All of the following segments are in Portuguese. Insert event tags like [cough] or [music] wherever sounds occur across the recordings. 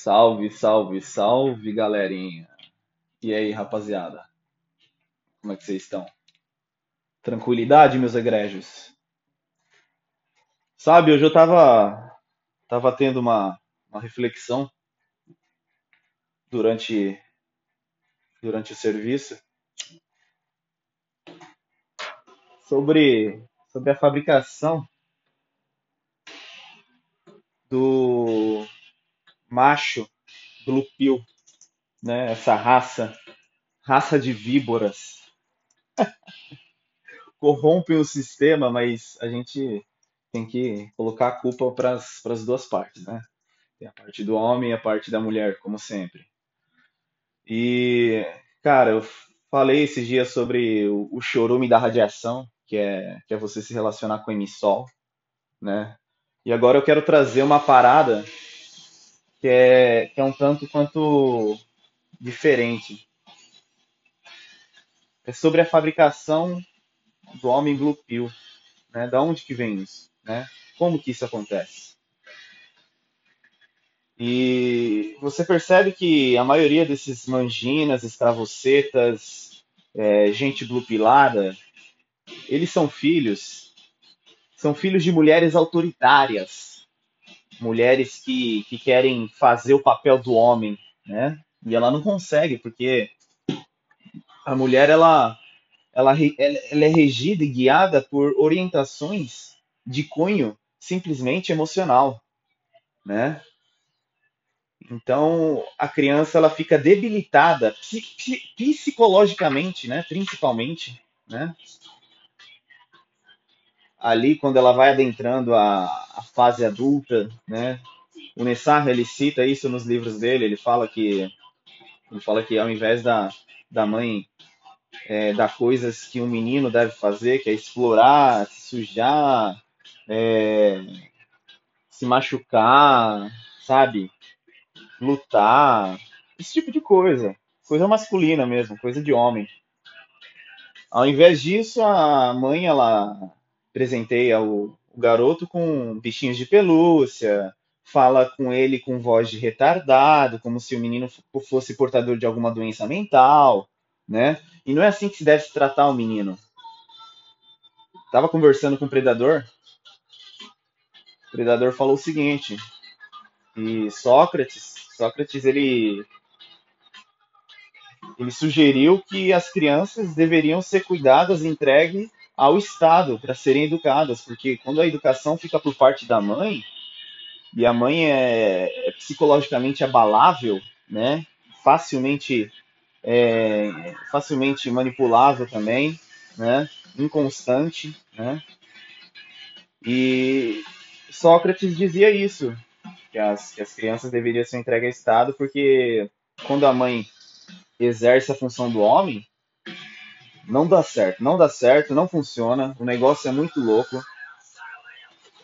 Salve, salve, salve, galerinha. E aí, rapaziada? Como é que vocês estão? Tranquilidade, meus egrégios? Sabe, hoje eu tava, tava tendo uma, uma reflexão durante, durante o serviço sobre, sobre a fabricação do macho Blue Pill, né? Essa raça, raça de víboras. [laughs] Corrompem o sistema, mas a gente tem que colocar a culpa para as duas partes, né? Tem a parte do homem e a parte da mulher, como sempre. E, cara, eu falei esses dias sobre o, o chorume da radiação, que é, que é você se relacionar com o emissol, né? E agora eu quero trazer uma parada que é, que é um tanto quanto diferente. É sobre a fabricação do homem blue pill. Né? Da onde que vem isso? Né? Como que isso acontece? E você percebe que a maioria desses manginas, escravocetas, é, gente blue pilada, eles são filhos, são filhos de mulheres autoritárias, mulheres que, que querem fazer o papel do homem, né? E ela não consegue, porque a mulher, ela, ela, ela é regida e guiada por orientações de cunho simplesmente emocional, né? Então a criança ela fica debilitada psicologicamente, né? Principalmente, né? Ali quando ela vai adentrando a, a fase adulta, né? O Nessar, ele cita isso nos livros dele, ele fala que ele fala que ao invés da, da mãe é, dar coisas que um menino deve fazer, que é explorar, se sujar, é, se machucar, sabe? Lutar, esse tipo de coisa. Coisa masculina mesmo, coisa de homem. Ao invés disso, a mãe, ela presenteia o, o garoto com bichinhos de pelúcia, fala com ele com voz de retardado, como se o menino fosse portador de alguma doença mental, né? E não é assim que se deve tratar o menino. Tava conversando com o predador. O predador falou o seguinte: e Sócrates, Sócrates ele ele sugeriu que as crianças deveriam ser cuidadas, entregues ao Estado para serem educadas, porque quando a educação fica por parte da mãe, e a mãe é, é psicologicamente abalável, né? facilmente, é, facilmente manipulável também, né? inconstante, né? E Sócrates dizia isso, que as, que as crianças deveriam ser entregues ao Estado, porque quando a mãe exerce a função do homem, não dá certo, não dá certo, não funciona. O negócio é muito louco.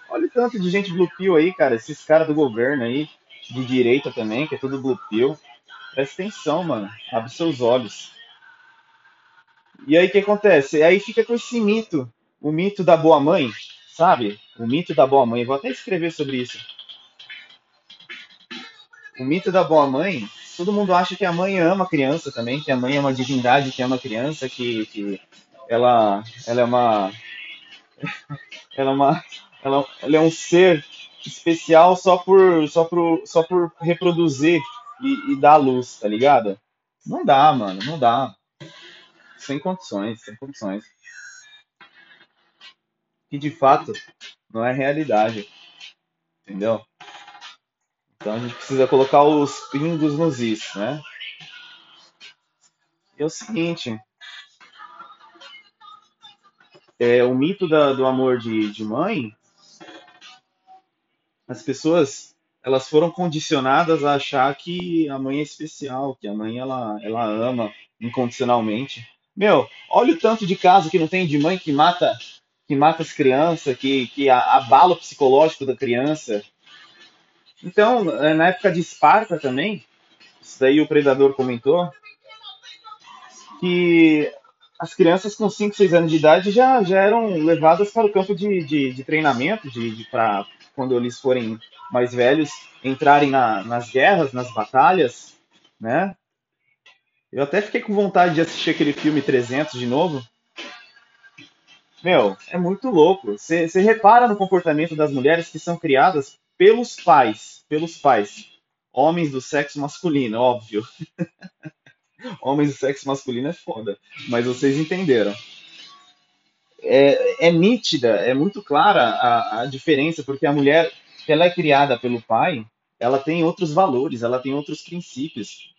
Olha o tanto de gente blue pill aí, cara. Esses caras do governo aí, de direita também, que é tudo blue pill. Presta atenção, mano. Abre seus olhos. E aí o que acontece? Aí fica com esse mito, o mito da boa mãe, sabe? O mito da boa mãe. Vou até escrever sobre isso. O mito da boa mãe todo mundo acha que a mãe ama a criança também, que a mãe é uma divindade que ama a criança, que, que ela, ela é uma. Ela é uma. Ela, ela é um ser especial só por, só por, só por reproduzir e, e dar luz, tá ligado? Não dá, mano, não dá. Sem condições, sem condições. Que de fato não é realidade. Entendeu? Então a gente precisa colocar os pingos nos is, né? E é o seguinte, é, o mito da, do amor de, de mãe, as pessoas elas foram condicionadas a achar que a mãe é especial, que a mãe ela, ela ama incondicionalmente. Meu, olha o tanto de caso que não tem de mãe que mata que mata as crianças, que, que abala o psicológico da criança, então, é, na época de Esparta também, isso daí o Predador comentou, que as crianças com 5, 6 anos de idade já, já eram levadas para o campo de, de, de treinamento, de, de para quando eles forem mais velhos, entrarem na, nas guerras, nas batalhas, né? Eu até fiquei com vontade de assistir aquele filme 300 de novo. Meu, é muito louco. Você repara no comportamento das mulheres que são criadas pelos pais, pelos pais. Homens do sexo masculino, óbvio. [laughs] Homens do sexo masculino é foda. Mas vocês entenderam. É, é nítida, é muito clara a, a diferença, porque a mulher, ela é criada pelo pai, ela tem outros valores, ela tem outros princípios.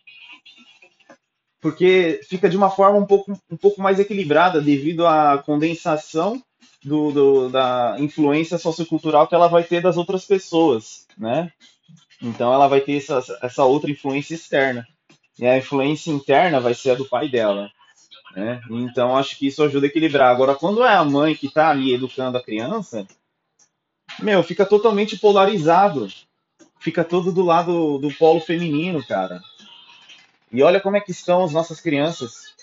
Porque fica de uma forma um pouco, um pouco mais equilibrada devido à condensação do, do, da influência sociocultural que ela vai ter das outras pessoas, né? Então ela vai ter essa, essa outra influência externa. E a influência interna vai ser a do pai dela. Né? Então acho que isso ajuda a equilibrar. Agora, quando é a mãe que está ali educando a criança, meu, fica totalmente polarizado. Fica todo do lado do polo feminino, cara. E olha como é que estão as nossas crianças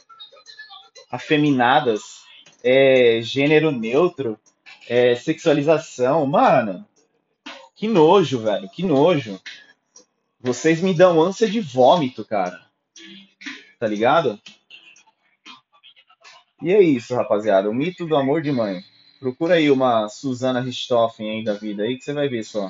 afeminadas, é, gênero neutro, é, sexualização. Mano, que nojo, velho, que nojo. Vocês me dão ânsia de vômito, cara. Tá ligado? E é isso, rapaziada. O mito do amor de mãe. Procura aí uma Susana Richthofen aí da vida aí que você vai ver só.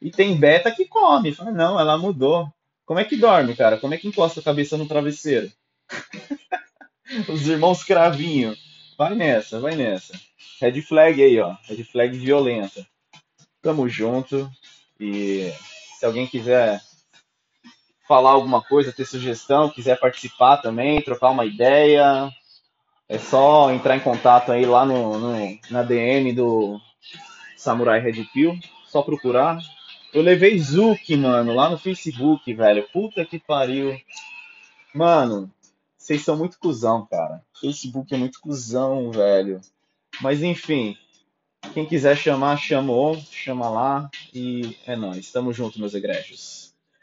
E tem beta que come. Fala, não, ela mudou. Como é que dorme, cara? Como é que encosta a cabeça no travesseiro? [laughs] Os irmãos cravinho. Vai nessa, vai nessa. Red flag aí, ó. Red flag violenta. Tamo junto. E se alguém quiser falar alguma coisa, ter sugestão, quiser participar também, trocar uma ideia, é só entrar em contato aí lá no, no na DM do Samurai Red Pill. Só procurar. Eu levei Zuki, mano, lá no Facebook, velho. Puta que pariu. Mano, vocês são muito cuzão, cara. Facebook é muito cuzão, velho. Mas enfim, quem quiser chamar, chamou, chama lá e é nóis. Tamo junto, meus egrégios.